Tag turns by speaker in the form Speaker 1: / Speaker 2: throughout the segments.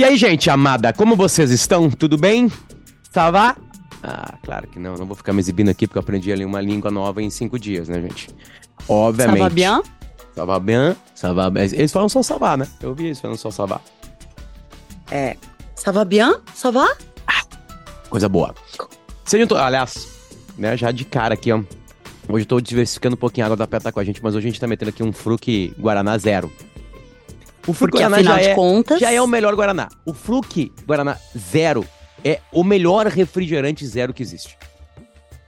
Speaker 1: E aí, gente amada, como vocês estão? Tudo bem? Tava? Ah, claro que não, não vou ficar me exibindo aqui porque eu aprendi ali uma língua nova em cinco dias, né, gente? Obviamente.
Speaker 2: Ça va bien?
Speaker 1: Ça va bien, ça va bien. Eles falam só salvar, né? Eu ouvi eles falando só salvar.
Speaker 2: É. Ça va bien? Ça va?
Speaker 1: Coisa boa. Sejam to... Aliás, né, já de cara aqui, ó. Hoje eu tô diversificando um pouquinho a água da pé tá com a gente, mas hoje a gente tá metendo aqui um Fruc Guaraná zero. O Fruc
Speaker 2: Porque
Speaker 1: Guaraná
Speaker 2: afinal
Speaker 1: já
Speaker 2: de
Speaker 1: é,
Speaker 2: contas.
Speaker 1: já é o melhor Guaraná. O Fruc Guaraná zero é o melhor refrigerante zero que existe.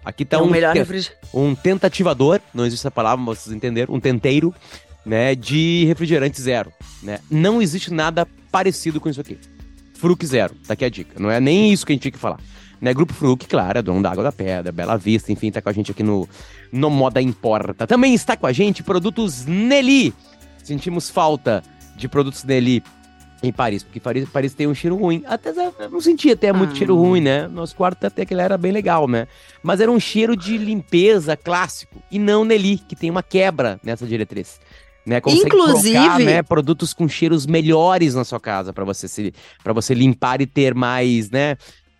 Speaker 1: Aqui tá
Speaker 2: é
Speaker 1: um,
Speaker 2: o melhor
Speaker 1: te- um tentativador, não existe essa palavra, mas vocês entenderam, um tenteiro, né, de refrigerante zero, né? Não existe nada parecido com isso aqui. Fruc zero, tá aqui a dica. Não é nem isso que a gente tinha que falar. Né, Grupo Fruc, claro, é dono da Água da Pedra, Bela Vista, enfim, tá com a gente aqui no, no Moda Importa. Também está com a gente produtos Nelly. Sentimos falta de produtos Nelly em Paris, porque Paris, Paris tem um cheiro ruim. Até eu não sentia até muito
Speaker 2: Ah.
Speaker 1: cheiro ruim, né? Nosso quarto até que ele era bem legal, né? Mas era um cheiro de limpeza clássico e não Nelly, que tem uma quebra nessa diretriz. Né, consegue
Speaker 2: Inclusive-
Speaker 1: colocar, né, produtos com cheiros melhores na sua casa para você se para você limpar e ter mais, né,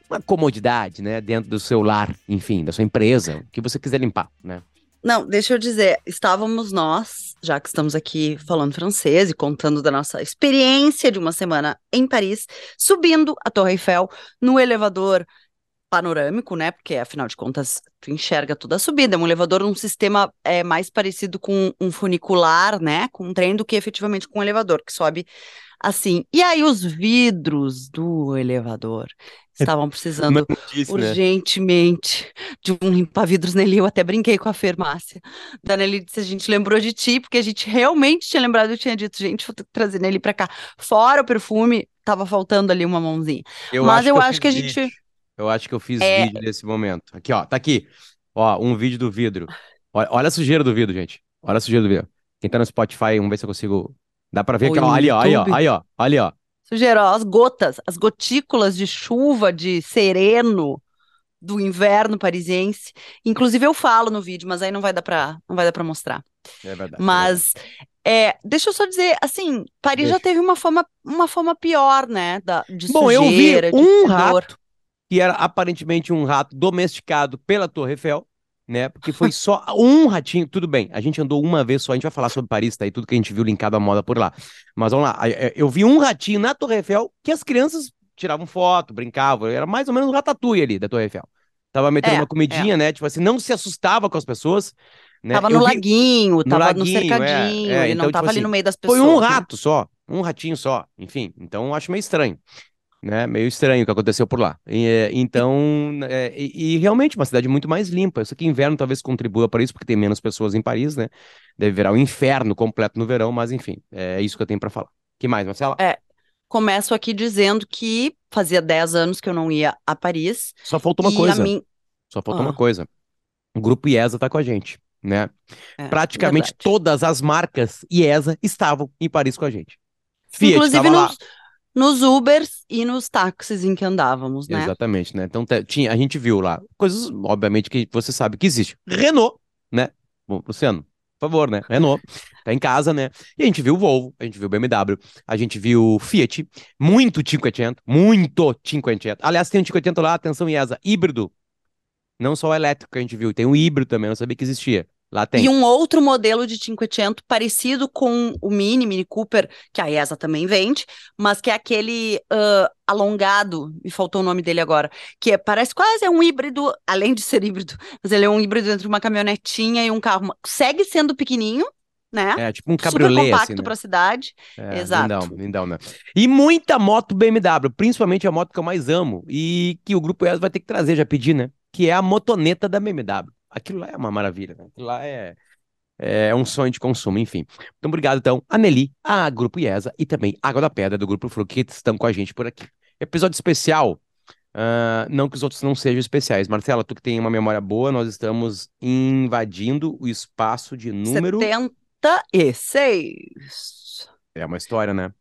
Speaker 1: uma comodidade, né, dentro do seu lar, enfim, da sua empresa, o que você quiser limpar, né?
Speaker 2: Não, deixa eu dizer, estávamos nós, já que estamos aqui falando francês e contando da nossa experiência de uma semana em Paris, subindo a Torre Eiffel no elevador panorâmico, né? Porque afinal de contas, tu enxerga toda a subida. É um elevador num sistema é, mais parecido com um funicular, né? Com um trem do que efetivamente com um elevador, que sobe assim. E aí os vidros do elevador estavam precisando
Speaker 1: né?
Speaker 2: urgentemente de um limpa-vidros Nelly. Eu até brinquei com a farmácia. Da Nelly disse: a gente lembrou de ti, porque a gente realmente tinha lembrado. Eu tinha dito, gente, vou que trazer Nelly pra cá. Fora o perfume, tava faltando ali uma mãozinha. Mas eu acho que a gente-
Speaker 1: vídeo. Eu acho que eu fiz
Speaker 2: É.
Speaker 1: vídeo nesse momento. Aqui, ó, tá aqui. Ó, um vídeo do vidro. Olha, olha a sujeira do vidro, gente. Olha a sujeira do vidro. Quem tá no Spotify, vamos ver se eu consigo. Dá pra ver
Speaker 2: Ou
Speaker 1: que,
Speaker 2: no
Speaker 1: ali, ó, aí, ó, aí, ó, ali, ó.
Speaker 2: Sujeira, ó, as gotas, as gotículas de chuva de sereno do inverno parisiense. Inclusive eu falo no vídeo, mas aí não vai dar pra, não vai dar para mostrar.
Speaker 1: É verdade.
Speaker 2: Mas é, deixa eu só dizer, assim, Paris já
Speaker 1: Deixa.
Speaker 2: teve uma fama, uma fama pior, né, da, de
Speaker 1: Bom, eu vi
Speaker 2: sujeira,
Speaker 1: um rato que era aparentemente um rato domesticado pela Torre Eiffel, né? Porque foi só um ratinho. Tudo bem, a gente andou uma vez só, a gente vai falar sobre Paris, tá? E tudo que a gente viu linkado à moda por lá. Mas vamos lá, a- eu vi um ratinho na Torre Eiffel que as crianças tiravam foto, brincavam, era mais ou menos um ratatouille ali da Torre Eiffel. Tava metendo
Speaker 2: É,
Speaker 1: uma comidinha, né? Tipo assim, não se assustava com as pessoas. Né?
Speaker 2: Tava
Speaker 1: Eu
Speaker 2: no
Speaker 1: vi-
Speaker 2: laguinho, tava no
Speaker 1: laguinho, é,
Speaker 2: cercadinho,
Speaker 1: é,
Speaker 2: ele
Speaker 1: então,
Speaker 2: não tava
Speaker 1: tipo
Speaker 2: ali
Speaker 1: assim,
Speaker 2: no meio das
Speaker 1: Foi
Speaker 2: pessoas.
Speaker 1: um
Speaker 2: né?
Speaker 1: rato só, um ratinho só, enfim. Então eu acho meio estranho, né? Meio estranho o que aconteceu por lá. E, é, então, é, e, e realmente uma cidade muito mais limpa. Isso aqui inverno talvez contribua para isso, porque tem menos pessoas em Paris, né? Deve virar um inferno completo no verão, mas enfim, é isso que eu tenho para falar. que mais, Marcela?
Speaker 2: É. Começo aqui dizendo que fazia 10 anos que eu não ia a Paris.
Speaker 1: Só faltou uma coisa.
Speaker 2: mim...
Speaker 1: Só faltou
Speaker 2: Ah.
Speaker 1: uma coisa. O grupo IESA tá com a gente, né?
Speaker 2: É,
Speaker 1: Praticamente
Speaker 2: verdade.
Speaker 1: todas as marcas IESA estavam em Paris com a gente. Fiat
Speaker 2: Inclusive
Speaker 1: tava lá.
Speaker 2: Nos, Ubers e nos táxis em que andávamos, né?
Speaker 1: Exatamente, né? Então tinha, a gente viu lá coisas, obviamente, que você sabe que existe. Renault, né? Bom, Luciano, por favor, né? Renault, tá em casa, né? E a gente viu Volvo, a gente viu BMW, a gente viu Fiat, muito 500, muito 500. Aliás, tem um 500 lá, atenção IESA, híbrido. Não só o elétrico que a gente viu, tem o híbrido também, eu não sabia que existia. Lá tem.
Speaker 2: E um outro modelo de 500 parecido com o Mini, Mini Cooper, que a ESA também vende, mas que é aquele ah, alongado, me faltou o nome dele agora, que é- parece quase é um híbrido, além de ser híbrido, mas ele é um híbrido entre uma caminhonetinha e um carro. Segue sendo pequenininho, né?
Speaker 1: É, tipo um
Speaker 2: Super
Speaker 1: cabriolé,
Speaker 2: compacto
Speaker 1: assim, né?
Speaker 2: para a cidade.
Speaker 1: É,
Speaker 2: Exato.
Speaker 1: Lindão, lindão, né? E muita moto BMW, principalmente a moto que eu mais amo e que o Grupo ES vai ter que trazer, já pedi, né? Que é a motoneta da BMW. Aquilo lá é uma maravilha, né? Aquilo lá é, é um sonho de consumo, enfim. Então, obrigado, então, a Nelly, a Grupo IESA e também Água da Pedra do Grupo Fruc, que estão com a gente por aqui. Episódio especial, ah, não que os outros não sejam especiais. Marcela, tu que tem uma memória boa, nós estamos invadindo o espaço de número...
Speaker 2: 76.
Speaker 1: É uma história, né?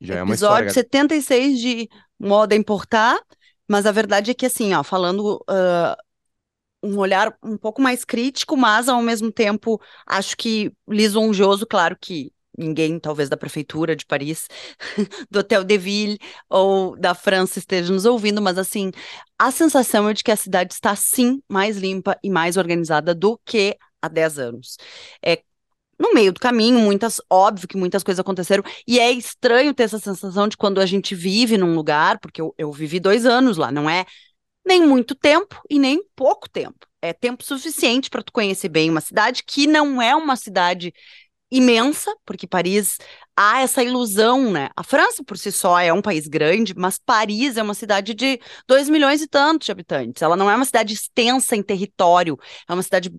Speaker 1: Já é uma história.
Speaker 2: Episódio 76 de moda importar, mas a verdade é que assim, ó, falando ah, um olhar um pouco mais crítico, mas ao mesmo tempo acho que lisonjoso, claro que ninguém, talvez da prefeitura de Paris, do Hotel de Ville ou da França esteja nos ouvindo, mas assim, a sensação é de que a cidade está sim mais limpa e mais organizada do que há 10 anos. É no meio do caminho, muitas, óbvio que muitas coisas aconteceram, e é estranho ter essa sensação de quando a gente vive num lugar, porque eu, eu vivi dois anos lá, não é nem muito tempo e nem pouco tempo. É tempo suficiente para tu conhecer bem uma cidade que não é uma cidade imensa, porque Paris há essa ilusão, né? A França por si só é um país grande, mas Paris é uma cidade de 2 milhões e tantos de habitantes. Ela não é uma cidade extensa em território, é uma cidade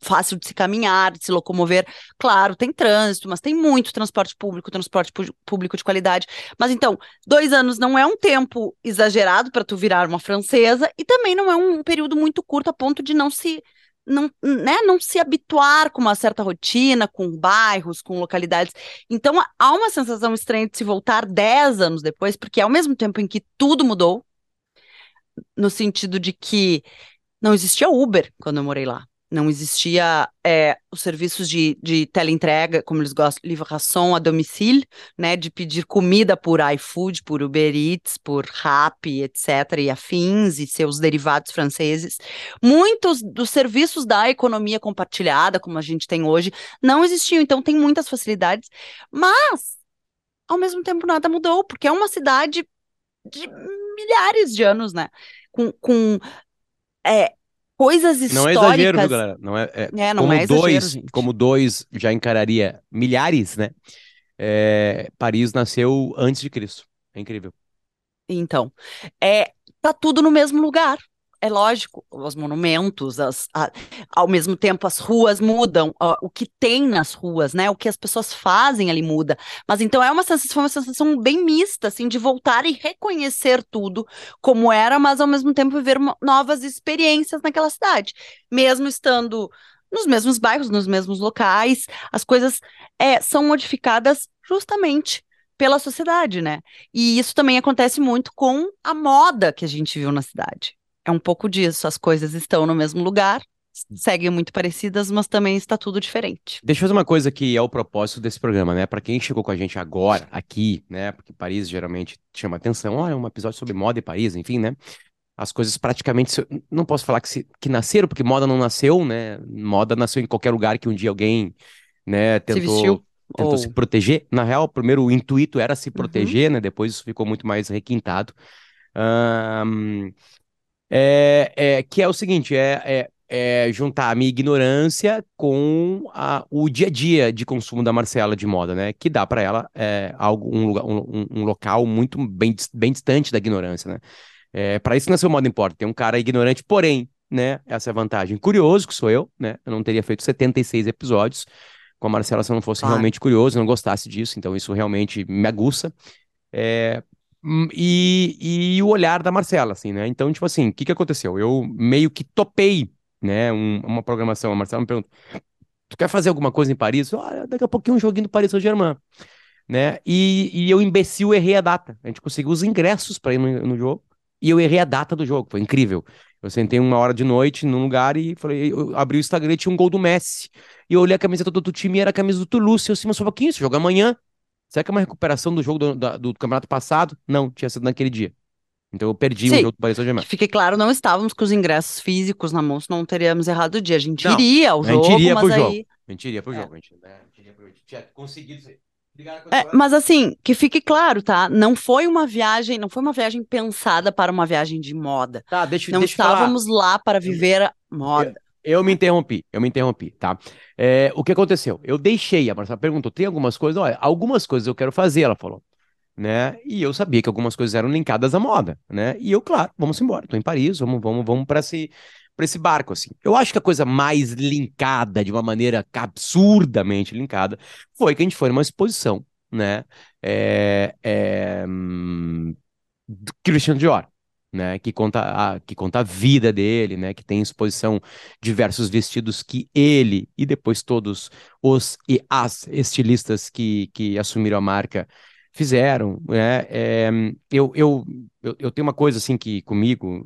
Speaker 2: fácil de se caminhar, de se locomover. Claro, tem trânsito, mas tem muito transporte público, transporte público de qualidade. Mas então, dois anos não é um tempo exagerado para tu virar uma francesa e também não é um período muito curto a ponto de não se não, né, não se habituar com uma certa rotina, com bairros, com localidades. Então, há uma sensação estranha de se voltar dez anos depois, porque ao mesmo tempo em que tudo mudou, no sentido de que não existia Uber quando eu morei lá não existia é, os serviços de, de teleentrega, como eles gostam, livração a domicílio, né, de pedir comida por iFood, por Uber Eats, por Rappi, etc., e afins, e seus derivados franceses. Muitos dos serviços da economia compartilhada, como a gente tem hoje, não existiam, então tem muitas facilidades, mas, ao mesmo tempo, nada mudou, porque é uma cidade de milhares de anos, né, com, com é, coisas históricas.
Speaker 1: Não é exagero, viu, galera? Não é, é,
Speaker 2: é não
Speaker 1: como
Speaker 2: é exagero,
Speaker 1: dois,
Speaker 2: gente.
Speaker 1: como dois já encararia milhares, né? É, Paris nasceu antes de Cristo. É incrível.
Speaker 2: Então, é, tá tudo no mesmo lugar. É lógico, os monumentos, as, a- ao mesmo tempo as ruas mudam, ó, o que tem nas ruas, né? O que as pessoas fazem ali muda. Mas então é uma sensação, uma sensação bem mista, assim, de voltar e reconhecer tudo como era, mas ao mesmo tempo viver novas experiências naquela cidade. Mesmo estando nos mesmos bairros, nos mesmos locais, as coisas é, são modificadas justamente pela sociedade, né? E isso também acontece muito com a moda que a gente viu na cidade. É um pouco disso, as coisas estão no mesmo lugar, seguem muito parecidas, mas também está tudo diferente.
Speaker 1: Deixa eu fazer uma coisa que é o propósito desse programa, né? Para quem chegou com a gente agora, aqui, né? Porque Paris geralmente chama atenção. Olha, um episódio sobre moda e Paris, enfim, né? As coisas praticamente. Não posso falar que, se- que nasceram, porque moda não nasceu, né? Moda nasceu em qualquer lugar que um dia alguém, né,
Speaker 2: Se vestiu
Speaker 1: tentou, tentou
Speaker 2: ou
Speaker 1: se proteger. Na real, primeiro o intuito era se
Speaker 2: Uhum.
Speaker 1: proteger, né? Depois isso ficou muito mais requintado. Ahn, é, é, que é o seguinte, é, é, é juntar a minha ignorância com a- o dia a dia de consumo da Marcela de moda, né? Que dá para ela é, algo, um, lugar, um, um- local muito bem, bem distante da ignorância, né? É, para isso nasceu o Moda Importa. Tem um cara ignorante, porém, né? Essa é a vantagem. Curioso que sou eu, né? Eu não teria feito 76 episódios com a Marcela se eu não fosse
Speaker 2: Claro.
Speaker 1: realmente curioso, não gostasse disso. Então isso realmente me aguça. É, e, e o olhar da Marcela, assim, né? Então, tipo assim, o que que aconteceu? Eu meio que topei, né? um- uma programação. A Marcela me perguntou: Tu quer fazer alguma coisa em Paris? Olha, daqui a pouquinho um joguinho do Paris Saint-Germain, né? E, e eu, imbecil, errei a data. A gente conseguiu os ingressos para ir no, no jogo e eu errei a data do jogo. Foi incrível. Eu sentei uma hora de noite num lugar e falei, eu abri o Instagram e tinha um gol do Messi. E eu olhei a camiseta do outro time e era a camisa do Toulouse. Eu assim, mas só um pouquinho, esse jogo é amanhã. Será que é uma recuperação do jogo do, da- do campeonato passado? Não, tinha sido naquele dia. Então eu perdi o
Speaker 2: Sim,
Speaker 1: jogo do Paris Saint-Germain.
Speaker 2: que fique claro, não estávamos com os ingressos físicos na mão, senão não teríamos errado o dia. A gente
Speaker 1: Não,
Speaker 2: iria ao
Speaker 1: a gente
Speaker 2: jogo,
Speaker 1: iria
Speaker 2: mas
Speaker 1: pro jogo.
Speaker 2: aí.
Speaker 1: A gente iria pro
Speaker 2: É.
Speaker 1: jogo. A gente, né, a pro... a tinha conseguido isso aí. Obrigado,
Speaker 2: É, mas assim, que fique claro, tá? Não foi uma viagem, não foi uma viagem pensada para uma viagem de moda.
Speaker 1: Tá, deixa,
Speaker 2: Não
Speaker 1: deixa
Speaker 2: estávamos lá para viver a moda.
Speaker 1: Eu me interrompi, eu me interrompi, tá? É, o que aconteceu? Eu deixei, a Marcela perguntou, tem algumas coisas? Olha, algumas coisas eu quero fazer, ela falou, né? E eu sabia que algumas coisas eram linkadas à moda, né? E eu, claro, vamos embora, tô em Paris, vamos, vamos, vamos para esse, esse barco, assim. Eu acho que a coisa mais linkada, de uma maneira absurdamente linkada, foi que a gente foi numa exposição, né? É, é, hum, Dior, né? Que conta a, que conta a vida dele, né? Que tem em exposição diversos vestidos que ele e depois todos os e as estilistas que, que assumiram a marca fizeram, né? É, eu, eu, eu, eu tenho uma coisa assim que comigo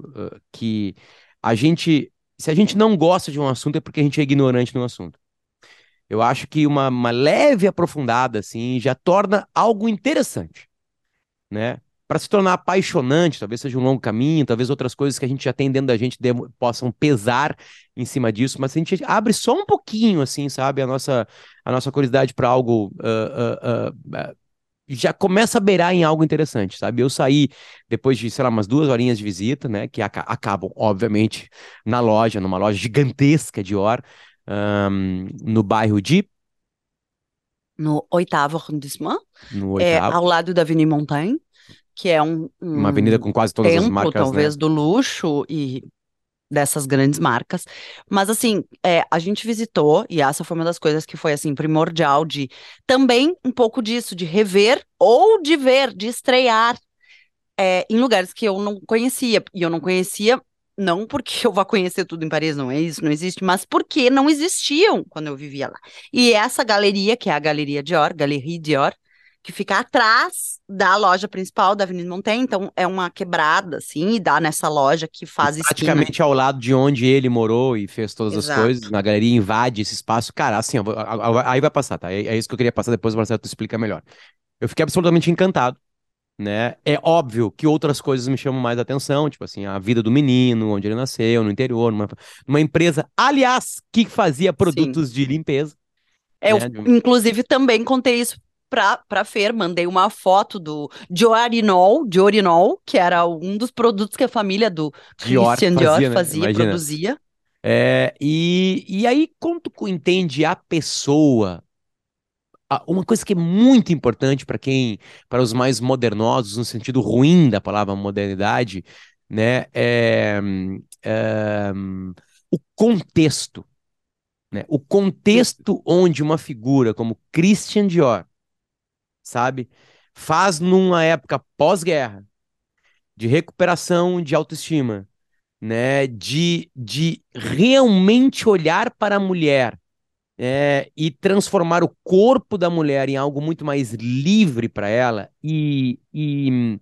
Speaker 1: que a gente, se a gente não gosta de um assunto é porque a gente é ignorante no assunto. Eu acho que uma, uma leve aprofundada, assim, já torna algo interessante, né? Para se tornar apaixonante, talvez seja um longo caminho, talvez outras coisas que a gente já tem dentro da gente possam pesar em cima disso, mas se a gente abre só um pouquinho, assim, sabe, a nossa, a nossa curiosidade para algo uh, uh, uh, já começa a beirar em algo interessante, sabe? Eu saí depois de, sei lá, umas duas horinhas de visita, né? Que ac acabam, obviamente, na loja, numa loja gigantesca de Or, um, no bairro de.
Speaker 2: No oitavo arrondissement,
Speaker 1: no
Speaker 2: é,
Speaker 1: oitavo.
Speaker 2: ao lado da Avenida Montaigne, que é um, um
Speaker 1: Uma avenida com quase todas as marcas,
Speaker 2: talvez,
Speaker 1: né?
Speaker 2: do luxo e dessas grandes marcas. Mas assim, é, a gente visitou, e essa foi uma das coisas que foi assim primordial de também um pouco disso, de rever ou de ver, de estrear é, em lugares que eu não conhecia. E eu não conhecia não porque eu vá conhecer tudo em Paris, não é isso, não existe, mas porque não existiam quando eu vivia lá. E essa galeria, que é a Galeria Dior, Galerie Dior, que fica atrás da loja principal da Avenida Montaigne, então é uma quebrada, assim, e dá nessa loja que faz
Speaker 1: E
Speaker 2: esquina.
Speaker 1: praticamente ao lado de onde ele morou e fez todas as
Speaker 2: Exato.
Speaker 1: coisas, na galeria invade esse espaço. Cara, assim, ó, aí vai passar, tá? É, é isso que eu queria passar, depois o Marcelo explica melhor. Eu fiquei absolutamente encantado, né? É óbvio que outras coisas me chamam mais atenção, tipo assim, a vida do menino, onde ele nasceu, no interior, numa, numa empresa, aliás, que fazia produtos de limpeza.
Speaker 2: Eu,
Speaker 1: né,
Speaker 2: inclusive, também contei isso pra, pra Fer, mandei uma foto do Diorinol, Diorinol, que era um dos produtos que a família do
Speaker 1: Dior
Speaker 2: Christian
Speaker 1: fazia,
Speaker 2: Dior
Speaker 1: né?
Speaker 2: fazia,
Speaker 1: Imagina.
Speaker 2: produzia.
Speaker 1: É, e, e aí, quando tu entende a pessoa, uma coisa que é muito importante para quem, para os mais modernosos, no sentido ruim da palavra modernidade, né, é, é, o contexto, né, o contexto onde uma figura como Christian Dior, sabe, faz numa época pós-guerra, de recuperação de autoestima, né, de, de realmente olhar para a mulher é, e transformar o corpo da mulher em algo muito mais livre para ela. E, e,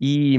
Speaker 1: e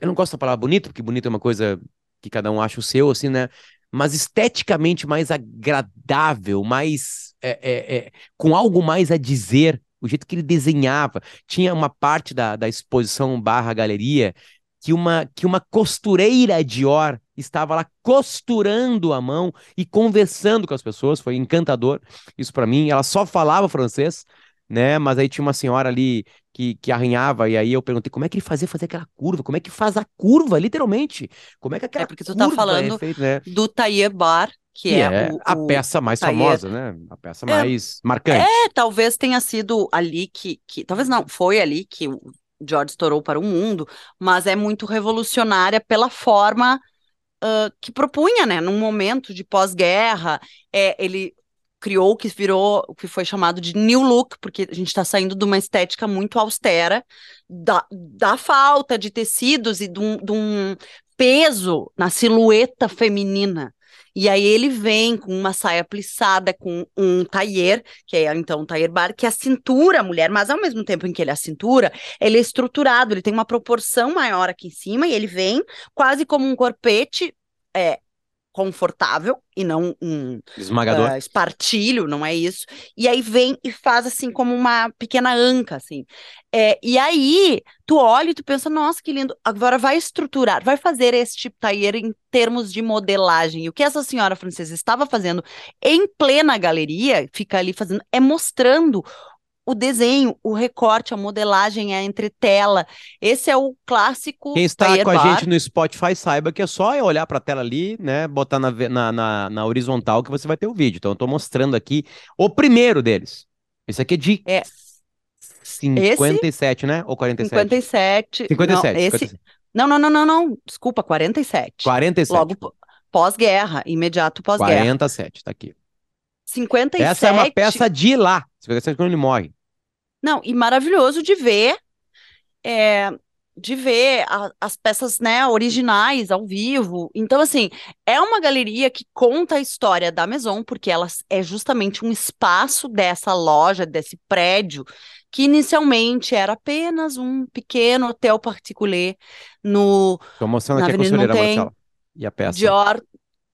Speaker 1: eu não gosto da palavra bonito, porque bonito é uma coisa que cada um acha o seu, assim, né? Mas esteticamente mais agradável, mais é, é, é, com algo mais a dizer, o jeito que ele desenhava. Tinha uma parte da, da exposição barra galeria que uma, que uma costureira Dior estava lá costurando a mão e conversando com as pessoas, foi encantador isso para mim. Ela só falava francês, né? Mas aí tinha uma senhora ali que, que arranhava, e aí eu perguntei como é que ele fazia fazer aquela curva, como é que faz a curva, literalmente. Como é que aquela
Speaker 2: É porque tu tá
Speaker 1: curva
Speaker 2: falando
Speaker 1: é feita, né?
Speaker 2: Do Tailleur Bar, que,
Speaker 1: Que
Speaker 2: é,
Speaker 1: é
Speaker 2: o,
Speaker 1: a
Speaker 2: o-
Speaker 1: peça mais famosa, né? A peça
Speaker 2: É,
Speaker 1: mais marcante.
Speaker 2: É, talvez tenha sido ali que, que talvez não, foi ali que o George estourou para o mundo, mas é muito revolucionária pela forma ah, que propunha, né? Num momento de pós-guerra, é, ele criou o que virou, o que foi chamado de New Look, porque a gente está saindo de uma estética muito austera, da, da falta de tecidos e de um, de um peso na silhueta feminina. E aí ele vem com uma saia plissada, com um tailleur, que é então um tailleur bar, que é a cintura, mulher, mas ao mesmo tempo em que ele é a cintura, ele é estruturado, ele tem uma proporção maior aqui em cima e ele vem quase como um corpete é, confortável e não um
Speaker 1: Esmagador.
Speaker 2: ah, espartilho, não é isso. E aí vem e faz assim como uma pequena anca, assim. É, e aí tu olha e tu pensa, nossa, que lindo. Agora vai estruturar, vai fazer esse tipo tailleur em termos de modelagem. E o que essa senhora francesa estava fazendo em plena galeria, fica ali fazendo, é mostrando o desenho, o recorte, a modelagem, a entretela. Esse é o clássico
Speaker 1: Quem está com a
Speaker 2: bar.
Speaker 1: gente no Spotify saiba que é só olhar para a tela ali, né? Botar na, na, na, na horizontal que você vai ter o vídeo. Então eu tô mostrando aqui o primeiro deles. Esse aqui é de
Speaker 2: É.
Speaker 1: 57, né? Ou 47?
Speaker 2: 57.
Speaker 1: 57,
Speaker 2: Não, esse,
Speaker 1: 57.
Speaker 2: Não, não, não, não, não. Desculpa, 47.
Speaker 1: 47.
Speaker 2: Logo pós-guerra, imediato pós-guerra.
Speaker 1: 47, tá aqui.
Speaker 2: 57.
Speaker 1: Essa é uma peça de lá. 57 quando ele morre.
Speaker 2: Não, e maravilhoso de ver, é, de ver a- as peças, né, originais ao vivo. Então, assim, é uma galeria que conta a história da Maison, porque ela é justamente um espaço dessa loja, desse prédio, que inicialmente era apenas um pequeno hotel particular no
Speaker 1: Tô mostrando
Speaker 2: Na
Speaker 1: aqui a costureira, Marcela. E a peça.
Speaker 2: Dior.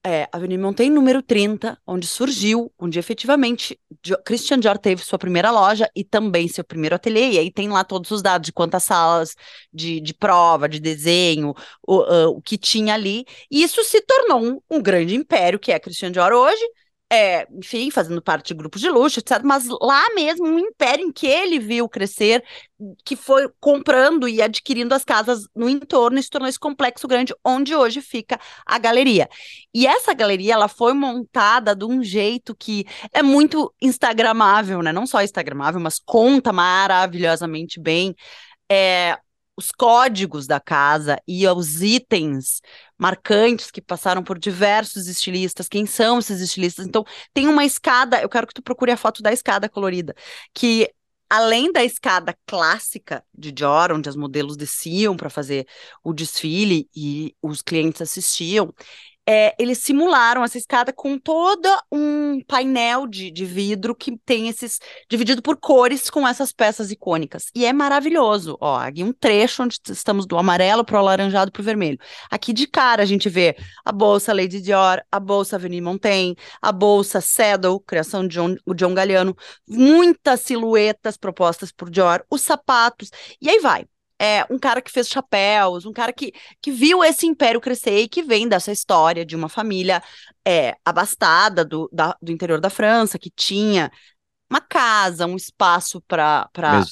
Speaker 2: É, Avenida Montaigne, número 30, onde surgiu, onde efetivamente Christian Dior teve sua primeira loja e também seu primeiro ateliê, e aí tem lá todos os dados de quantas salas de, de prova, de desenho, o, uh, o que tinha ali, e isso se tornou um, um grande império que é Christian Dior hoje, é, enfim, fazendo parte de grupos de luxo, etc. Mas lá mesmo, um império em que ele viu crescer, que foi comprando e adquirindo as casas no entorno e se tornou esse complexo grande onde hoje fica a galeria. E essa galeria, ela foi montada de um jeito que é muito instagramável, né? Não só instagramável, mas conta maravilhosamente bem. É, os códigos da casa e os itens marcantes que passaram por diversos estilistas, quem são esses estilistas. Então, tem uma escada, eu quero que tu procure a foto da escada colorida, que além da escada clássica de Dior, onde os modelos desciam para fazer o desfile e os clientes assistiam, é, eles simularam essa escada com todo um painel de, de vidro que tem esses dividido por cores com essas peças icônicas. E é maravilhoso. Ó, aqui um trecho onde estamos do amarelo para o alaranjado para o vermelho. Aqui de cara a gente vê a bolsa Lady Dior, a bolsa Avenue Montaigne, a bolsa Saddle, criação de John, John Galliano, muitas silhuetas propostas por Dior, os sapatos, e aí vai é, um cara que fez chapéus, um cara que, que viu esse império crescer e que vem dessa história de uma família é, abastada do, da, do interior da França, que tinha uma casa, um espaço para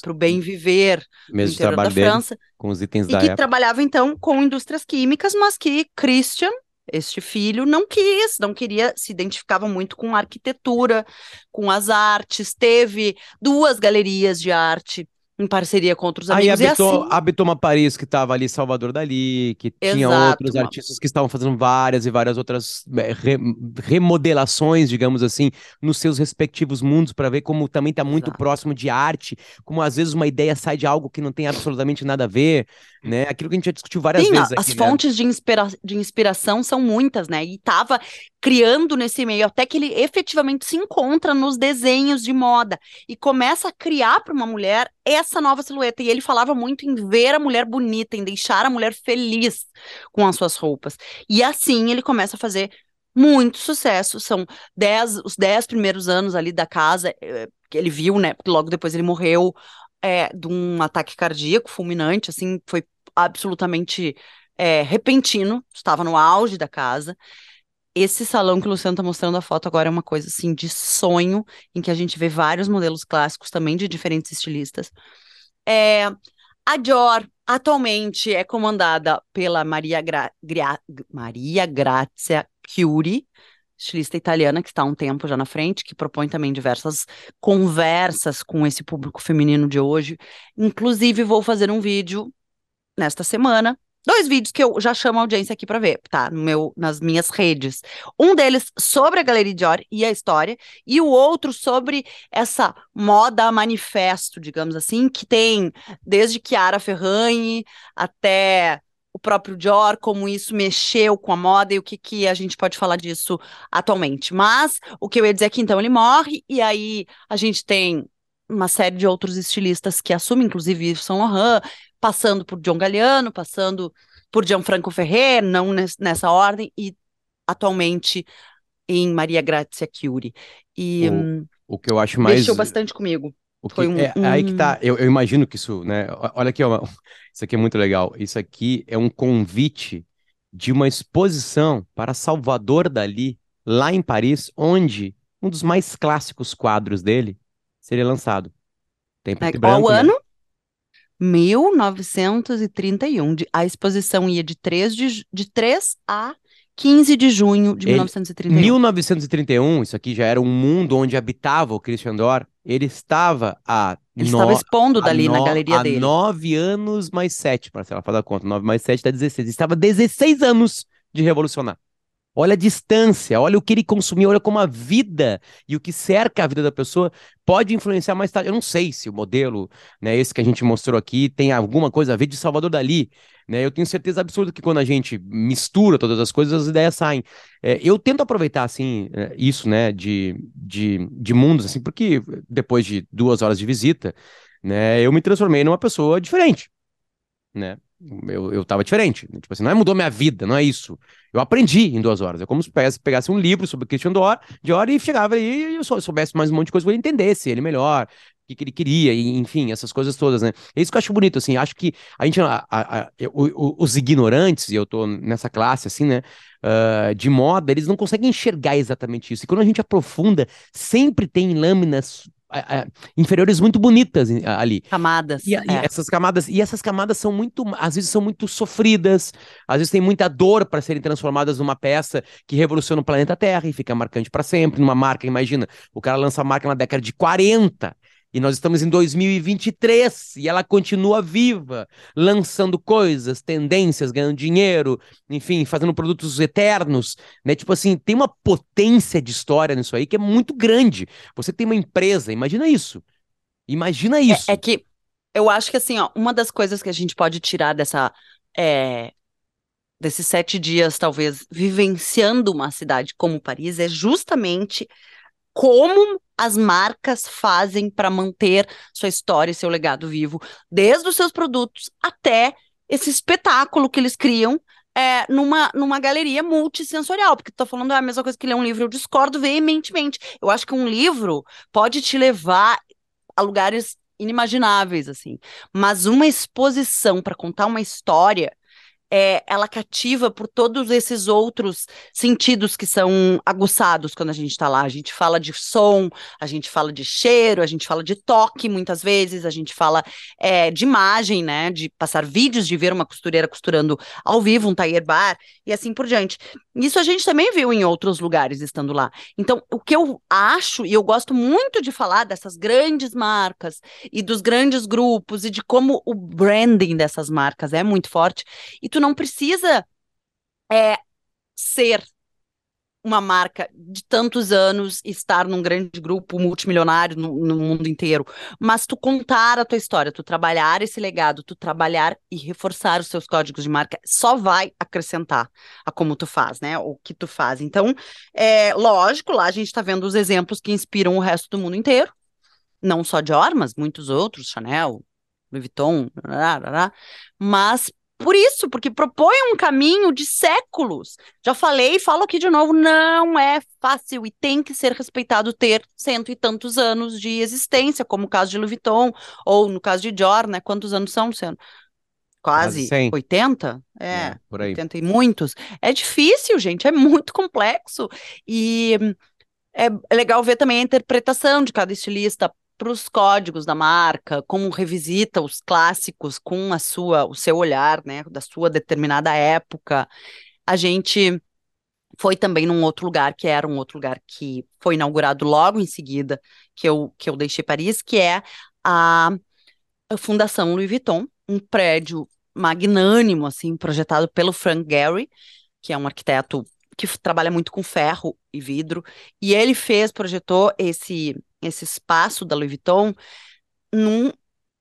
Speaker 2: o bem viver
Speaker 1: no interior da França. Com os itens
Speaker 2: e
Speaker 1: da
Speaker 2: que
Speaker 1: época.
Speaker 2: trabalhava, então, com indústrias químicas, mas que Christian, este filho, não quis, não queria, se identificava muito com a arquitetura, com as artes, teve duas galerias de arte em parceria com outros
Speaker 1: Aí
Speaker 2: amigos.
Speaker 1: habitou,
Speaker 2: e assim,
Speaker 1: habitou uma Paris que estava ali, Salvador Dali, que tinha
Speaker 2: Exato,
Speaker 1: outros
Speaker 2: uma-
Speaker 1: artistas que estavam fazendo várias e várias outras é, re- remodelações, digamos assim, nos seus respectivos mundos, para ver como também está muito
Speaker 2: Exato.
Speaker 1: próximo de arte, como às vezes uma ideia sai de algo que não tem absolutamente nada a ver, né? Aquilo que a gente já discutiu várias
Speaker 2: Sim,
Speaker 1: vezes
Speaker 2: a- as
Speaker 1: aqui, né?
Speaker 2: fontes de, inspira de inspiração são muitas, né? E tava criando nesse meio, até que ele efetivamente se encontra nos desenhos de moda e começa a criar para uma mulher essa nova silhueta. E ele falava muito em ver a mulher bonita, em deixar a mulher feliz com as suas roupas. E assim ele começa a fazer muito sucesso. São dez, os dez primeiros anos ali da casa, eh, que ele viu, né? Porque logo depois ele morreu é, de um ataque cardíaco fulminante, assim, foi absolutamente é, repentino, estava no auge da casa. Esse salão que o Luciano está mostrando a foto agora é uma coisa assim de sonho, em que a gente vê vários modelos clássicos também de diferentes estilistas. É, a Dior atualmente é comandada pela Maria, Gra Maria Grazia Chiuri, estilista italiana que está há um tempo já na frente, que propõe também diversas conversas com esse público feminino de hoje. Inclusive, vou fazer um vídeo nesta semana. Dois vídeos que eu já chamo a audiência aqui para ver, tá? No meu, nas minhas redes. Um deles sobre a Galeria Dior e a história, e o outro sobre essa moda manifesto, digamos assim, que tem desde Chiara Ferragni até o próprio Dior, como isso mexeu com a moda e o que, que a gente pode falar disso atualmente. Mas o que eu ia dizer é que então ele morre, e aí a gente tem uma série de outros estilistas que assumem, inclusive Yves Saint Laurent, passando por John Galliano, passando por Gianfranco Ferrer, não nes- nessa ordem, e atualmente em Maria Grazia Chiuri. E
Speaker 1: O-
Speaker 2: hum,
Speaker 1: O que eu acho mais.
Speaker 2: mexeu bastante comigo.
Speaker 1: O que,
Speaker 2: Foi um-
Speaker 1: é, aí que
Speaker 2: um-
Speaker 1: tá, eu, eu imagino que isso, né? Olha aqui, ó, isso aqui é muito legal. Isso aqui é um convite de uma exposição para Salvador Dali, lá em Paris, onde um dos mais clássicos quadros dele seria lançado. Tem preto
Speaker 2: É,
Speaker 1: e branco,
Speaker 2: qual
Speaker 1: né?
Speaker 2: ano? 1931. De- a exposição ia de 3, de, de 3 a 15 de junho de
Speaker 1: Ele-
Speaker 2: 1931.
Speaker 1: 1931, isso aqui já era um mundo onde habitava o Christian Dior. Ele estava a
Speaker 2: Ele
Speaker 1: no-
Speaker 2: estava expondo dali na
Speaker 1: no-
Speaker 2: galeria
Speaker 1: a
Speaker 2: dele.
Speaker 1: nove anos mais sete, Marcela, faz a conta. Nove mais sete dá 16. Ele estava 16 anos de revolucionar. Olha a distância, olha o que ele consumiu, olha como a vida e o que cerca a vida da pessoa pode influenciar mais tarde. Eu não sei se o modelo, né, esse que a gente mostrou aqui, tem alguma coisa a ver de Salvador Dali. Né? Eu tenho certeza absoluta que quando a gente mistura todas as coisas, as ideias saem. É, eu tento aproveitar assim é, isso, né, de, de, de mundos, assim, porque depois de duas horas de visita, né, eu me transformei numa pessoa diferente, né? Eu, eu tava diferente. Tipo assim, não é mudou minha vida, não é isso. Eu aprendi em duas horas. É como se pegasse um livro sobre Christian Dior, Dior e chegava e eu soubesse mais um monte de coisa, eu entendesse ele melhor, o que, que ele queria, e, enfim, essas coisas todas, né? É isso que eu acho bonito, assim. Acho que a gente, a, a, a, os ignorantes, e eu tô nessa classe, assim, né? Uh, de moda, eles não conseguem enxergar exatamente isso. E quando a gente aprofunda, sempre tem lâminas inferiores muito bonitas ali.
Speaker 2: Camadas.
Speaker 1: E, é. e, essas camadas, e essas camadas são muito, às vezes são muito sofridas, às vezes tem muita dor para serem transformadas numa peça que revoluciona o planeta Terra e fica marcante para sempre, numa marca, imagina, o cara lança a marca na década de 40 e nós estamos em 2023 e ela continua viva, lançando coisas, tendências, ganhando dinheiro, enfim, fazendo produtos eternos, né? Tipo assim, tem uma potência de história nisso aí que é muito grande. Você tem uma empresa, imagina isso. Imagina isso.
Speaker 2: É, é que eu acho que assim, ó, uma das coisas que a gente pode tirar dessa é, desses sete dias, talvez, vivenciando uma cidade como Paris, é justamente como as marcas fazem para manter sua história e seu legado vivo, desde os seus produtos até esse espetáculo que eles criam é, numa, numa galeria multissensorial, porque tu falando ah, a mesma coisa que ler um livro, eu discordo veementemente. Eu acho que um livro pode te levar a lugares inimagináveis, assim, mas uma exposição para contar uma história é, ela cativa por todos esses outros sentidos que são aguçados quando a gente está lá. A gente fala de som, a gente fala de cheiro, a gente fala de toque muitas vezes, a gente fala é, de imagem, né? De passar vídeos, de ver uma costureira costurando ao vivo, um tailleur bar e assim por diante. Isso a gente também viu em outros lugares estando lá. Então, o que eu acho, e eu gosto muito de falar dessas grandes marcas e dos grandes grupos e de como o branding dessas marcas é muito forte. E tu não precisa é, ser uma marca de tantos anos, estar num grande grupo multimilionário no, no, mundo inteiro, mas tu contar a tua história, tu trabalhar esse legado, tu trabalhar e reforçar os seus códigos de marca, só vai acrescentar a como tu faz, né? O que tu faz. Então, é lógico, lá a gente está vendo os exemplos que inspiram o resto do mundo inteiro, não só Dior, mas muitos outros, Chanel, Louis Vuitton, mas por isso, porque propõe um caminho de séculos. Já falei e falo aqui de novo, não é fácil e tem que ser respeitado ter cento e tantos anos de existência, como o caso de Louis Vuitton, ou no caso de Dior, né? Quantos anos são, Luciano? Quase 80? É, é, por aí. 80 e muitos. É difícil, gente, é muito complexo. E é legal ver também a interpretação de cada estilista para os códigos da marca, como revisita os clássicos com a sua, o seu olhar, né, da sua determinada época. A gente foi também num outro lugar, que era um outro lugar que foi inaugurado logo em seguida que eu, que eu deixei Paris, que é a, Fundação Louis Vuitton, um prédio magnânimo, assim, projetado pelo Frank Gehry, que é um arquiteto que trabalha muito com ferro e vidro, e ele fez, projetou esse esse espaço da Louis Vuitton num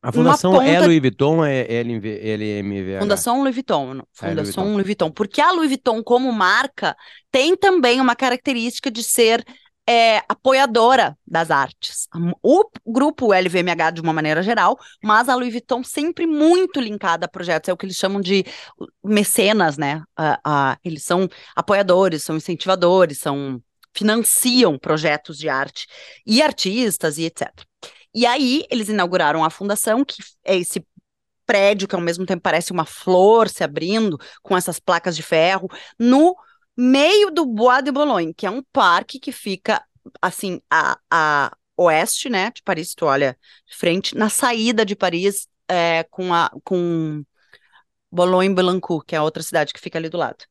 Speaker 1: a fundação ponta... é Louis Vuitton ou é LMVH?
Speaker 2: Fundação Louis Vuitton. Fundação é Louis Vuitton. Louis Vuitton. Porque a Louis Vuitton, como marca, tem também uma característica de ser é, apoiadora das artes. O grupo LVMH, de uma maneira geral, mas a Louis Vuitton sempre muito linkada a projetos. É o que eles chamam de mecenas, né? Eles são apoiadores, são incentivadores, são financiam projetos de arte e artistas e etc. E aí eles inauguraram a fundação, que é esse prédio que ao mesmo tempo parece uma flor se abrindo com essas placas de ferro no meio do Bois de Boulogne, que é um parque que fica assim a, a oeste, né, de Paris, tu olha de frente, na saída de Paris é, com a com Boulogne-Billancourt, que é a outra cidade que fica ali do lado.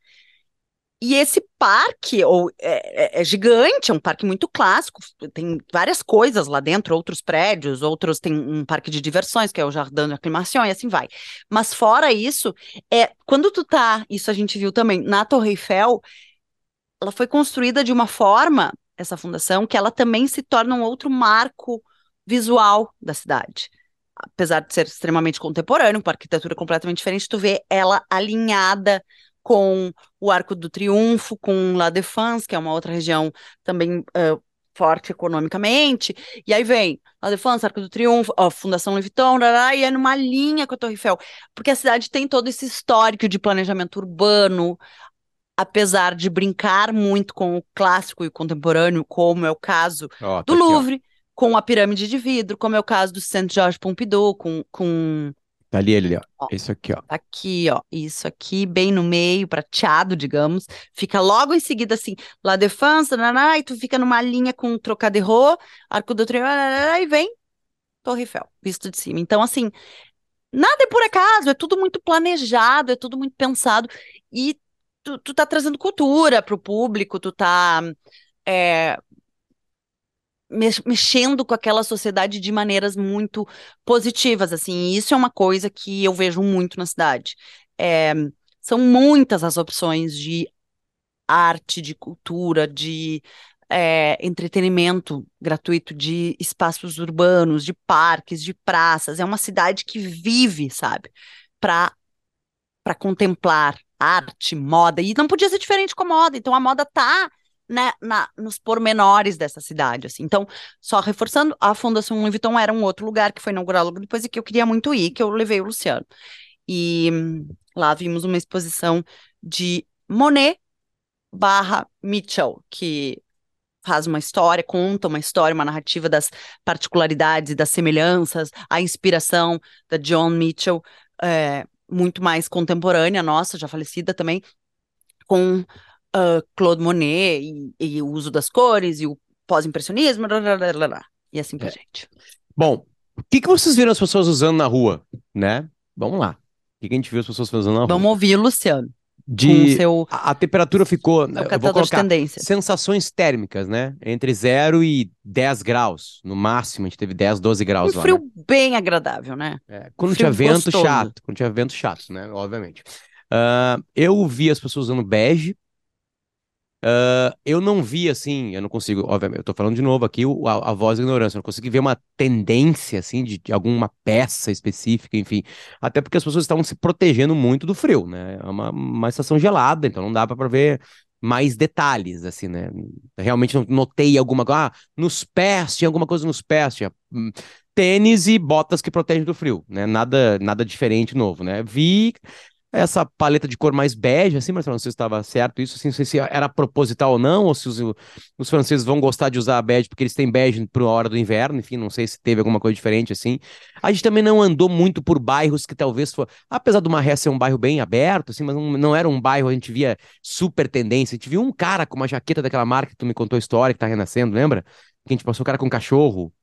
Speaker 2: E esse parque ou, é, é, é, gigante, é um parque muito clássico, tem várias coisas lá dentro, outros prédios, outros tem um parque de diversões, que é o Jardim de Aclimação, e assim vai. Mas fora isso, é quando tu tá, isso a gente viu também, na Torre Eiffel, ela foi construída de uma forma, essa fundação, que ela também se torna um outro marco visual da cidade apesar de ser extremamente contemporâneo, com arquitetura completamente diferente, tu vê ela alinhada com o Arco do Triunfo, com La Défense, que é uma outra região também uh, forte economicamente, e aí vem a Defensa, Arco do Triunfo, a Fundação Louis Vuitton, e é numa linha com a Torre Eiffel, porque a cidade tem todo esse histórico de planejamento urbano, apesar de brincar muito com o clássico e o contemporâneo, como é o caso
Speaker 1: Ó, tá
Speaker 2: do
Speaker 1: aqui, ó.
Speaker 2: Louvre, com a pirâmide de vidro, como é o caso do Saint-Georges Pompidou, com, com
Speaker 1: Tá ali ele, ó.
Speaker 2: Ó.
Speaker 1: Esse aqui, ó.
Speaker 2: aqui, ó, isso aqui, bem no meio, prateado, digamos, fica logo em seguida, assim, La Défense, nananá, e tu fica numa linha com Trocadero, Arco do Triunfo, nananá, e vem Torre Eiffel, visto de cima. Então, assim, nada é por acaso, é tudo muito planejado, é tudo muito pensado, e tu, tu tá trazendo cultura pro público, tu tá é, mexendo com aquela sociedade de maneiras muito positivas, assim, e isso é uma coisa que eu vejo muito na cidade. É, são muitas as opções de arte, de cultura, de é, entretenimento gratuito, de espaços urbanos, de parques, de praças. É uma cidade que vive, sabe, para para contemplar arte, moda, e não podia ser diferente com a moda. Então a moda tá né, na, nos pormenores dessa cidade, assim. Então, só reforçando, a Fundação Louis Vuitton era um outro lugar que foi inaugurado logo depois e que eu queria muito ir, que eu levei o Luciano. E lá vimos uma exposição de Monet barra Mitchell, que faz uma história, conta uma história, uma narrativa das particularidades das semelhanças, a inspiração da John Mitchell, é, muito mais contemporânea, nossa, já falecida também, com ah, Claude Monet e, e o uso das cores e o pós-impressionismo, e assim por
Speaker 1: É.
Speaker 2: diante.
Speaker 1: Bom, o que, que vocês viram as pessoas usando na rua, né? Vamos lá. O que, que a gente viu as pessoas usando na rua?
Speaker 2: Vamos ouvir o Luciano,
Speaker 1: De...
Speaker 2: seu,
Speaker 1: A, a temperatura ficou, eu vou colocar, sensações térmicas, né? Entre 0 e 10 graus. No máximo, a gente teve 10, 12
Speaker 2: Um
Speaker 1: graus lá, né?
Speaker 2: frio bem agradável, né?
Speaker 1: É, quando
Speaker 2: frio
Speaker 1: tinha vento,
Speaker 2: gostoso.
Speaker 1: chato. Quando tinha vento, chato, né? Obviamente. Ah, eu vi as pessoas usando bege. Ah, eu não vi, assim, eu não consigo, obviamente, eu tô falando de novo aqui a, a voz da ignorância, eu não consegui ver uma tendência, assim, de, de alguma peça específica, enfim. Até porque as pessoas estavam se protegendo muito do frio, né? É uma, uma estação gelada, então não dá pra ver mais detalhes, assim, né? Realmente não notei alguma coisa. Ah, nos pés, tinha alguma coisa nos pés, tinha hum, tênis e botas que protegem do frio, né? Nada, nada diferente novo, né? Vi essa paleta de cor mais bege, assim, mas não sei se estava certo isso, assim, não sei se era proposital ou não, ou se os, os franceses vão gostar de usar bege porque eles têm bege para a hora do inverno, enfim, não sei se teve alguma coisa diferente, assim. A gente também não andou muito por bairros que talvez, for, apesar do Marré ser um bairro bem aberto, assim, mas não, não era um bairro, a gente via super tendência, a gente viu um cara com uma jaqueta daquela marca que tu me contou a história, que tá renascendo, lembra? Que a gente passou o cara com um cachorro,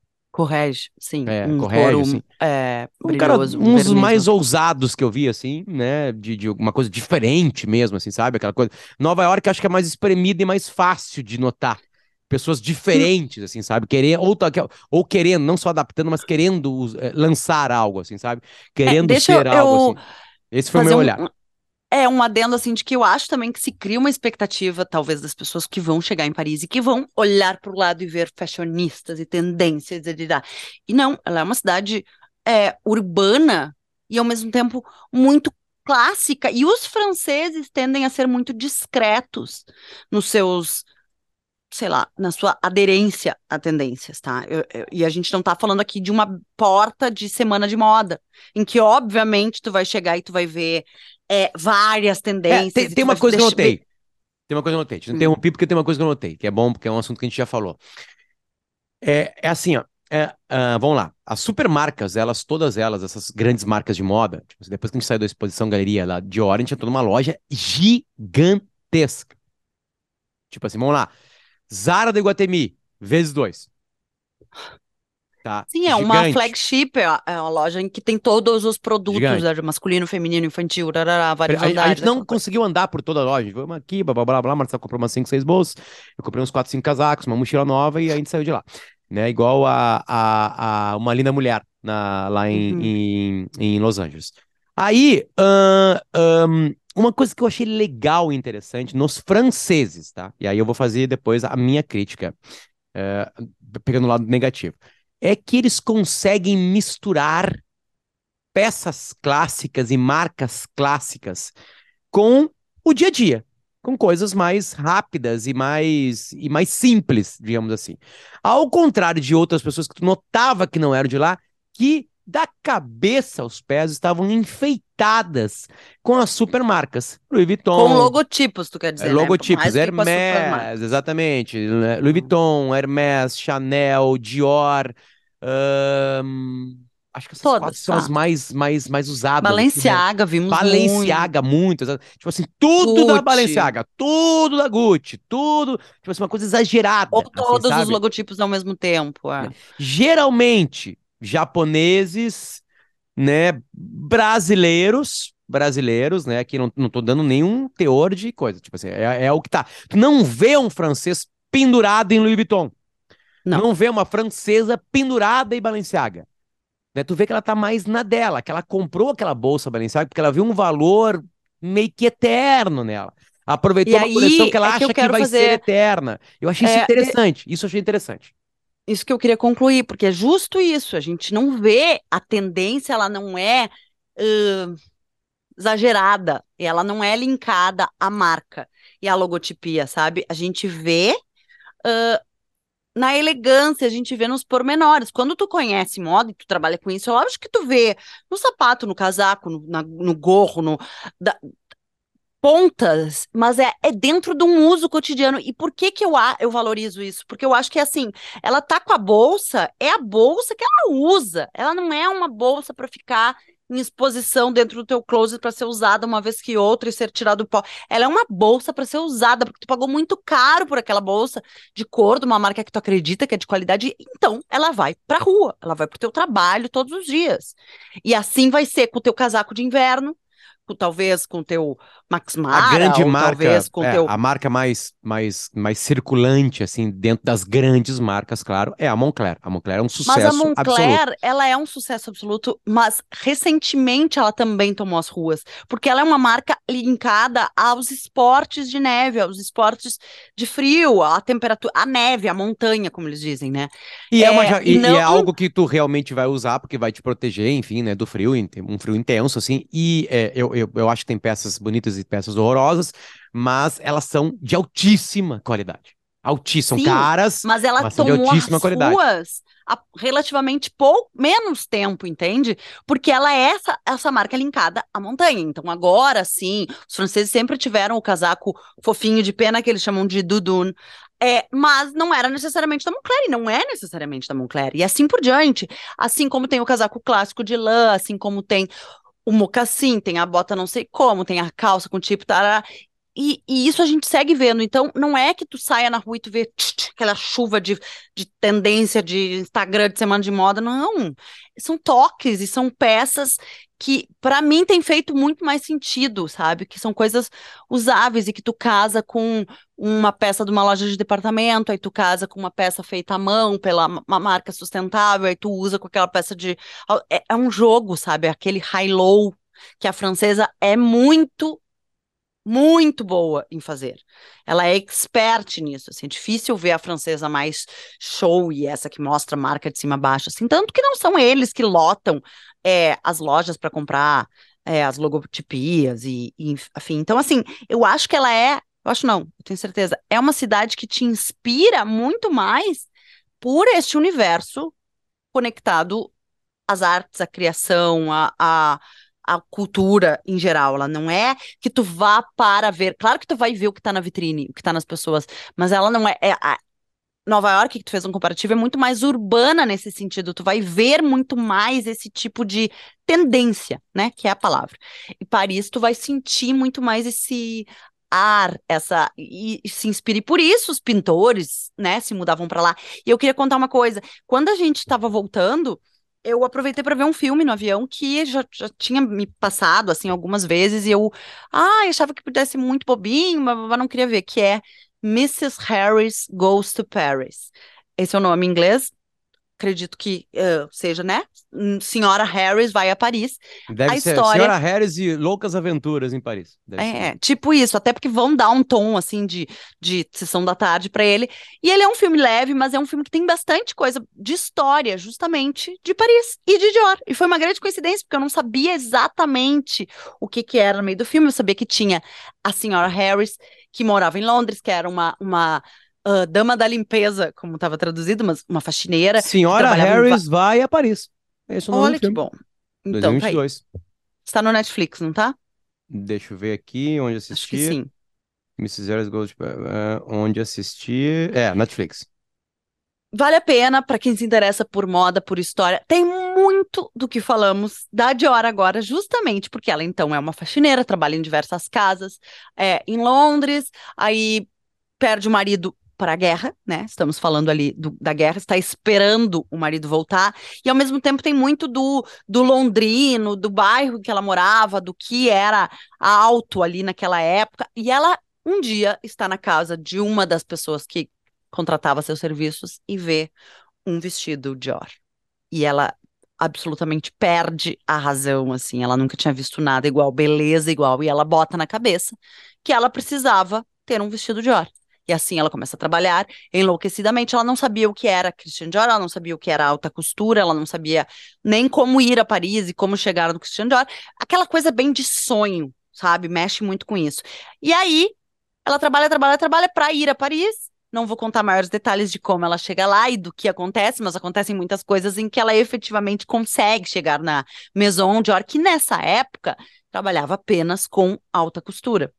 Speaker 2: Correge, sim.
Speaker 1: É,
Speaker 2: um
Speaker 1: correge,
Speaker 2: couro
Speaker 1: assim.
Speaker 2: é,
Speaker 1: um cara,
Speaker 2: brilhoso, um
Speaker 1: uns
Speaker 2: verniz,
Speaker 1: mais ousados que eu vi, assim, né? De, de alguma coisa diferente mesmo, assim, sabe? Aquela coisa. Nova York acho que é mais espremida e mais fácil de notar. Pessoas diferentes, assim, sabe? Querendo, ou, tá- ou querendo, não só adaptando, mas querendo eh, lançar algo, assim, sabe? Querendo
Speaker 2: deixa
Speaker 1: ser
Speaker 2: eu-
Speaker 1: algo,
Speaker 2: eu
Speaker 1: assim. Esse foi o meu
Speaker 2: um-
Speaker 1: olhar.
Speaker 2: É um adendo assim de que eu acho também que se cria uma expectativa, talvez, das pessoas que vão chegar em Paris e que vão olhar para o lado e ver fashionistas e tendências e, e não, ela é uma cidade é, urbana e ao mesmo tempo muito clássica. E os franceses tendem a ser muito discretos nos seus, sei lá, na sua aderência a tendências, tá? Eu- eu- e a gente não tá falando aqui de uma porta de semana de moda, em que obviamente tu vai chegar e tu vai ver é, várias
Speaker 1: É,
Speaker 2: tendências.
Speaker 1: tem,
Speaker 2: e
Speaker 1: tem
Speaker 2: tu
Speaker 1: uma coisa que eu notei. Tem uma coisa que eu notei. Te
Speaker 2: Hum.
Speaker 1: interrompi porque tem uma coisa que eu notei, que é bom, porque é um assunto que a gente já falou. É, é assim, ó. é, ah, vamos lá. As supermarcas, elas, todas elas, essas grandes marcas de moda, tipo, depois que a gente saiu da exposição galeria lá de hora, a gente entrou numa loja gigantesca. Tipo assim, vamos lá. Zara do Iguatemi, vezes dois. Tá?
Speaker 2: Sim, é uma
Speaker 1: Gigante.
Speaker 2: flagship, é é uma loja em que tem todos os produtos,
Speaker 1: Gigante.
Speaker 2: né, masculino, feminino, infantil, rarará, vários
Speaker 1: A, a gente não conseguiu andar por toda a loja. A gente foi uma aqui, blá blá blá blá. Marcelo comprou umas 5, 6 bolsas. Eu comprei uns 4, 5 casacos, uma mochila nova e a gente saiu de lá. Né? Igual a, a, a uma linda mulher na, lá em,
Speaker 2: Uhum.
Speaker 1: em, em Los Angeles. Aí, ahn, ahn, uma coisa que eu achei legal e interessante nos franceses, tá? E aí eu vou fazer depois a minha crítica, é, pegando o lado negativo. É que eles conseguem misturar peças clássicas e marcas clássicas com o dia a dia. com coisas mais rápidas e mais e mais simples, digamos assim. Ao contrário de outras pessoas que tu notava que não eram de lá, que da cabeça aos pés estavam enfeitadas com as supermarcas. Louis Vuitton.
Speaker 2: Com logotipos, tu quer dizer,
Speaker 1: é, logotipos,
Speaker 2: né?
Speaker 1: Hermès, exatamente. Louis Vuitton, Hermès, Chanel, Dior. ahn, acho que essas
Speaker 2: Todas,
Speaker 1: quatro são
Speaker 2: tá.
Speaker 1: as mais, mais, mais usadas. assim, né?
Speaker 2: Balenciaga, vimos
Speaker 1: Balenciaga, muito. exa- Tipo assim, tudo da
Speaker 2: Gucci.
Speaker 1: Balenciaga, tudo da Gucci, tudo. Tipo assim, uma coisa exagerada.
Speaker 2: muito. Ou
Speaker 1: assim,
Speaker 2: todos os logotipos ao mesmo tempo. é.
Speaker 1: Geralmente, japoneses, né, brasileiros, brasileiros, né, aqui não, não tô dando nenhum teor de coisa, tipo assim, é, é o que tá. Tu não vê um francês pendurado em Louis Vuitton.
Speaker 2: Não.
Speaker 1: Tu não vê uma francesa pendurada em Balenciaga. Né, tu vê que ela tá mais na dela, que ela comprou aquela bolsa Balenciaga porque ela viu um valor meio que eterno nela. Aproveitou
Speaker 2: E
Speaker 1: uma
Speaker 2: aí
Speaker 1: coleção que ela
Speaker 2: é que
Speaker 1: acha que,
Speaker 2: quero
Speaker 1: vai
Speaker 2: fazer-
Speaker 1: ser eterna. Eu achei isso
Speaker 2: É,
Speaker 1: interessante. Isso eu achei interessante.
Speaker 2: Isso que eu queria concluir, porque é justo isso. A gente não vê a tendência, ela não é ãh, exagerada, ela não é linkada à marca e à logotipia, sabe? A gente vê ãh, na elegância, a gente vê nos pormenores. Quando tu conhece moda e tu trabalha com isso, é lógico que tu vê no sapato, no casaco, no, na- no gorro, no, da- pontas, mas é, é dentro de um uso cotidiano. E por que que eu, eu valorizo isso? Porque eu acho que, assim, ela tá com a bolsa, é a bolsa que ela usa. Ela não é uma bolsa para ficar em exposição dentro do teu closet para ser usada uma vez que outra e ser tirado do pó. Ela é uma bolsa para ser usada, porque tu pagou muito caro por aquela bolsa de cor de uma marca que tu acredita que é de qualidade. Então, ela vai pra rua, ela vai pro teu trabalho todos os dias. E assim vai ser com o teu casaco de inverno, talvez com o teu Max
Speaker 1: A
Speaker 2: Mara,
Speaker 1: grande
Speaker 2: ou
Speaker 1: marca,
Speaker 2: talvez com
Speaker 1: é,
Speaker 2: teu
Speaker 1: a marca mais, mais, mais circulante, assim, dentro das grandes marcas, claro, é a Moncler. A Moncler é um
Speaker 2: Mas a
Speaker 1: sucesso absoluto.
Speaker 2: Moncler, ela é um sucesso absoluto, mas recentemente ela também tomou as ruas, porque ela é uma marca linkada aos esportes de neve, aos esportes de frio, à temperatura, à neve, à montanha, como eles dizem, né?
Speaker 1: E é, uma
Speaker 2: É,
Speaker 1: ja- e- e
Speaker 2: não-
Speaker 1: é algo que tu realmente vai usar, porque vai te proteger, enfim, né, do frio, um frio intenso, assim. E é, eu, eu, eu acho que tem peças bonitas e peças horrorosas, mas elas são de altíssima qualidade. Altíssimas,
Speaker 2: Sim,
Speaker 1: são caras,
Speaker 2: Mas ela
Speaker 1: mas são de altíssima
Speaker 2: as
Speaker 1: qualidade.
Speaker 2: ruas há relativamente pouco, menos tempo, entende? Porque ela é essa, essa marca linkada à montanha. Então, agora sim, os franceses sempre tiveram o casaco fofinho de pena, que eles chamam de Dudun. É, mas não era necessariamente da Moncler, e não é necessariamente da Moncler, e assim por diante. Assim como tem o casaco clássico de lã, assim como tem o mocassim, tem a bota não sei como, tem a calça com tipo tarará. E, e isso a gente segue vendo. Então, não é que tu saia na rua e tu vê tch, tch, aquela chuva de, de tendência de Instagram de semana de moda. Não. São toques e são peças que, para mim, tem feito muito mais sentido, sabe? Que são coisas usáveis e que tu casa com uma peça de uma loja de departamento, aí tu casa com uma peça feita à mão pela ma- uma marca sustentável, aí tu usa com aquela peça de. É, é um jogo, sabe? Aquele high-low que a francesa é muito muito boa em fazer. Ela é expert nisso, assim, é difícil ver a francesa mais show e essa que mostra marca de cima a baixo, assim, tanto que não são eles que lotam é, as lojas para comprar é, as logotipias e, e, enfim. Então, assim, eu acho que ela é, eu acho não, eu tenho certeza, é uma cidade que te inspira muito mais por este universo conectado às artes, à criação, à, à cultura em geral. Ela não é que tu vá para ver. Claro que tu vai ver o que está na vitrine, o que está nas pessoas, mas ela não é. é a Nova York, que tu fez um comparativo, é muito mais urbana nesse sentido. Tu vai ver muito mais esse tipo de tendência, né? Que é a palavra. E Paris, tu vai sentir muito mais esse ar, essa e, e se inspire por isso os pintores, né, se mudavam para lá. E eu queria contar uma coisa, quando a gente estava voltando, eu aproveitei para ver um filme no avião que já, já tinha me passado assim algumas vezes e eu, ah, achava que pudesse muito bobinho, mas não queria ver, que é Mrs. Harris Goes to Paris. Esse é o nome em inglês. Acredito que uh, seja, né? Senhora Harris vai a Paris.
Speaker 1: Deve
Speaker 2: a
Speaker 1: ser
Speaker 2: história...
Speaker 1: Senhora Harris e Loucas Aventuras em Paris.
Speaker 2: É, tipo isso, até porque vão dar um tom assim de, de sessão da tarde para ele. E ele é um filme leve, mas é um filme que tem bastante coisa de história, justamente de Paris e de Dior. E foi uma grande coincidência, porque eu não sabia exatamente o que que era no meio do filme. Eu sabia que tinha a senhora Harris que morava em Londres, que era uma, uma uh, dama da limpeza, como estava traduzido, mas uma faxineira.
Speaker 1: Senhora Harris vai a Paris.
Speaker 2: Esse é o nome Olha que bom.
Speaker 1: Então, 2022. Tá
Speaker 2: Está no Netflix, não tá?
Speaker 1: Deixa eu ver aqui onde assistir. Acho
Speaker 2: que sim.
Speaker 1: Mrs. Harris Gold, uh, onde assistir. É, Netflix.
Speaker 2: Vale a pena para quem se interessa por moda, por história. Tem muito do que falamos da Dior agora, justamente porque ela então é uma faxineira, trabalha em diversas casas, é, em Londres, aí perde o marido para a guerra, né? Estamos falando ali do, da guerra, está esperando o marido voltar, e ao mesmo tempo tem muito do, do londrino, do bairro que ela morava, do que era alto ali naquela época, e ela um dia está na casa de uma das pessoas que contratava seus serviços e vê um vestido Dior. E ela absolutamente perde a razão, assim, ela nunca tinha visto nada igual, beleza igual, e ela bota na cabeça que ela precisava ter um vestido Dior. E assim ela começa a trabalhar enlouquecidamente. Ela não sabia o que era Christian Dior, ela não sabia o que era alta costura, ela não sabia nem como ir a Paris e como chegar no Christian Dior. Aquela coisa bem de sonho, sabe? Mexe muito com isso. E aí ela trabalha, trabalha, trabalha para ir a Paris não vou contar maiores detalhes de como ela chega lá e do que acontece, mas acontecem muitas coisas em que ela efetivamente consegue chegar na Maison Dior, que nessa época trabalhava apenas com alta costura.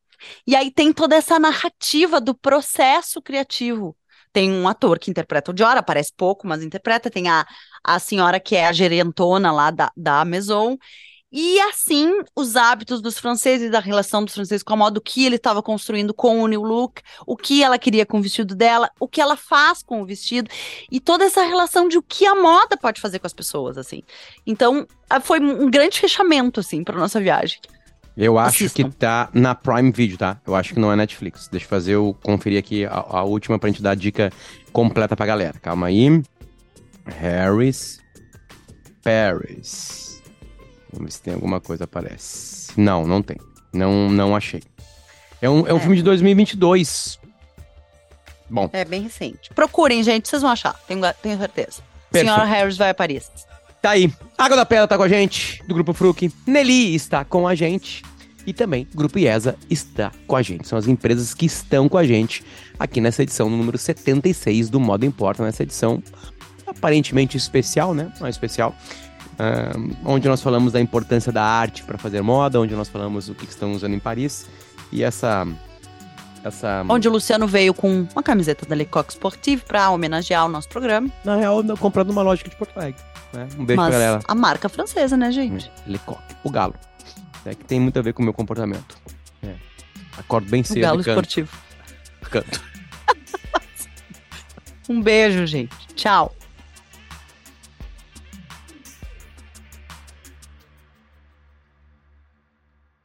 Speaker 2: E aí tem toda essa narrativa do processo criativo. Tem um ator que interpreta o Dior, aparece pouco, mas interpreta. Tem a, a senhora que é a gerentona lá da, da Maison. E assim, os hábitos dos franceses, da relação dos franceses com a moda, o que ele estava construindo com o new look, o que ela queria com o vestido dela, o que ela faz com o vestido, e toda essa relação de o que a moda pode fazer com as pessoas, assim. Então, foi um grande fechamento, assim, para nossa viagem.
Speaker 1: Eu acho Assistam. que tá na Prime Video, tá? Eu acho que não é Netflix. Deixa eu fazer eu conferir aqui a, a última pra gente dar a dica completa pra galera. Calma aí. Harris Paris. Vamos ver se tem alguma coisa aparece. Não, não tem. Não, não achei. É um, é um é. filme de 2022. Bom.
Speaker 2: É bem recente. Procurem, gente, vocês vão achar. Tenho, tenho certeza. Perfeito. Senhora Harris vai a Paris.
Speaker 1: Tá aí. Água da Pedra tá com a gente, do Grupo Fruc. Nelly está com a gente. E também o Grupo IESA está com a gente. São as empresas que estão com a gente aqui nessa edição, no número 76 do Moda Importa, nessa edição aparentemente especial, né? Não é especial, uh, onde nós falamos da importância da arte para fazer moda, onde nós falamos o que, que estão usando em Paris e essa essa...
Speaker 2: Onde o Luciano veio com uma camiseta da Lecoq Sportive para homenagear o nosso programa.
Speaker 1: Na real, comprando uma lógica de Porto Alegre. Né? Um beijo Mas pra galera.
Speaker 2: a marca francesa, né, gente?
Speaker 1: É, Lecoq, o galo. É que tem muito a ver com o meu comportamento. É. Acordo bem cedo. O
Speaker 2: galo esportivo.
Speaker 1: Canto.
Speaker 2: um beijo, gente. Tchau.